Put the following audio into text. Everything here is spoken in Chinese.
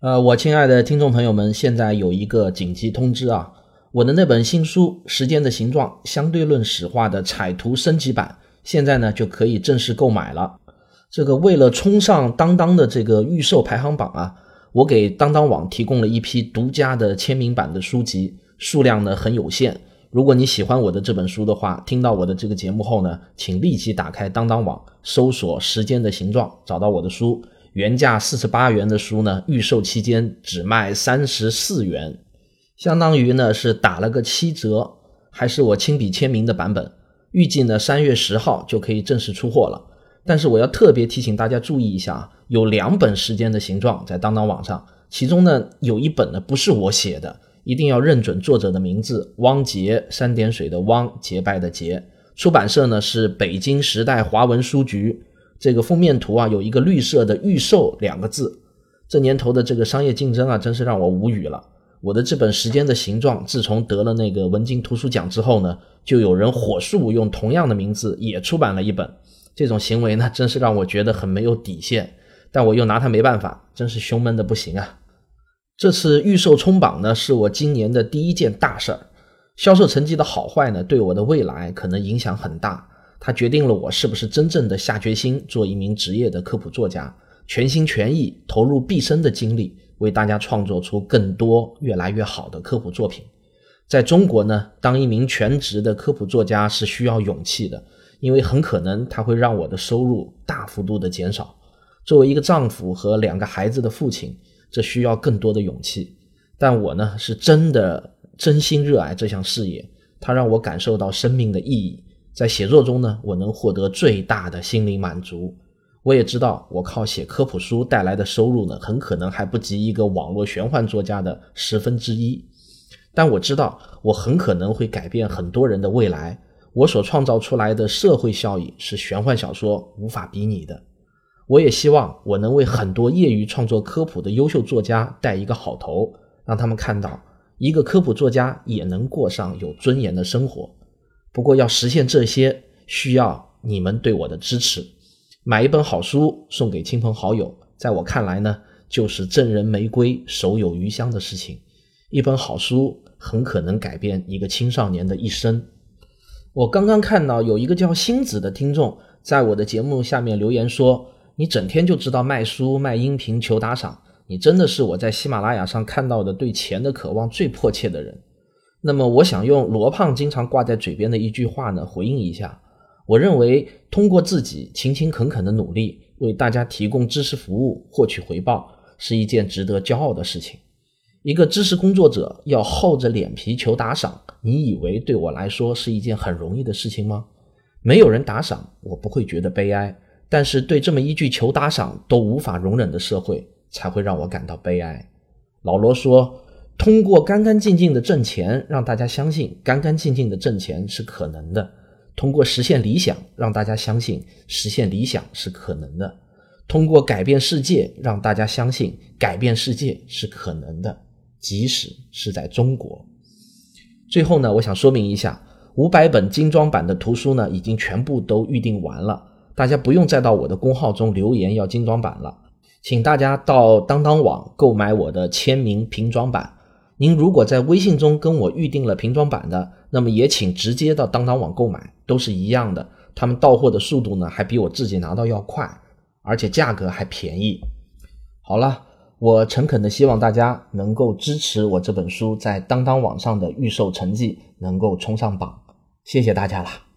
呃，我亲爱的听众朋友们，现在有一个紧急通知啊！我的那本新书《时间的形状：相对论史话》的彩图升级版，现在呢就可以正式购买了。这个为了冲上当当的这个预售排行榜啊，我给当当网提供了一批独家的签名版的书籍，数量呢很有限。如果你喜欢我的这本书的话，听到我的这个节目后呢，请立即打开当当网，搜索《时间的形状》，找到我的书。原价四十八元的书呢，预售期间只卖三十四元，相当于呢是打了个七折，还是我亲笔签名的版本。预计呢三月十号就可以正式出货了。但是我要特别提醒大家注意一下，有两本《时间的形状》在当当网上，其中呢有一本呢不是我写的，一定要认准作者的名字：汪杰，三点水的汪，结拜的结。出版社呢是北京时代华文书局。这个封面图啊，有一个绿色的“预售”两个字。这年头的这个商业竞争啊，真是让我无语了。我的这本《时间的形状》，自从得了那个文津图书奖之后呢，就有人火速用同样的名字也出版了一本。这种行为呢，真是让我觉得很没有底线。但我又拿他没办法，真是胸闷的不行啊。这次预售冲榜呢，是我今年的第一件大事儿。销售成绩的好坏呢，对我的未来可能影响很大。它决定了我是不是真正的下决心做一名职业的科普作家，全心全意投入毕生的精力，为大家创作出更多越来越好的科普作品。在中国呢，当一名全职的科普作家是需要勇气的，因为很可能它会让我的收入大幅度的减少。作为一个丈夫和两个孩子的父亲，这需要更多的勇气。但我呢，是真的真心热爱这项事业，它让我感受到生命的意义。在写作中呢，我能获得最大的心灵满足。我也知道，我靠写科普书带来的收入呢，很可能还不及一个网络玄幻作家的十分之一。但我知道，我很可能会改变很多人的未来。我所创造出来的社会效益是玄幻小说无法比拟的。我也希望我能为很多业余创作科普的优秀作家带一个好头，让他们看到一个科普作家也能过上有尊严的生活。不过要实现这些，需要你们对我的支持。买一本好书送给亲朋好友，在我看来呢，就是赠人玫瑰，手有余香的事情。一本好书很可能改变一个青少年的一生。我刚刚看到有一个叫星子的听众在我的节目下面留言说：“你整天就知道卖书、卖音频、求打赏，你真的是我在喜马拉雅上看到的对钱的渴望最迫切的人。”那么，我想用罗胖经常挂在嘴边的一句话呢，回应一下。我认为，通过自己勤勤恳恳的努力，为大家提供知识服务，获取回报，是一件值得骄傲的事情。一个知识工作者要厚着脸皮求打赏，你以为对我来说是一件很容易的事情吗？没有人打赏，我不会觉得悲哀；但是对这么一句求打赏都无法容忍的社会，才会让我感到悲哀。老罗说。通过干干净净的挣钱，让大家相信干干净净的挣钱是可能的；通过实现理想，让大家相信实现理想是可能的；通过改变世界，让大家相信改变世界是可能的，即使是在中国。最后呢，我想说明一下，五百本精装版的图书呢，已经全部都预定完了，大家不用再到我的公号中留言要精装版了，请大家到当当网购买我的签名瓶装版。您如果在微信中跟我预定了瓶装版的，那么也请直接到当当网购买，都是一样的。他们到货的速度呢，还比我自己拿到要快，而且价格还便宜。好了，我诚恳的希望大家能够支持我这本书在当当网上的预售成绩能够冲上榜，谢谢大家了。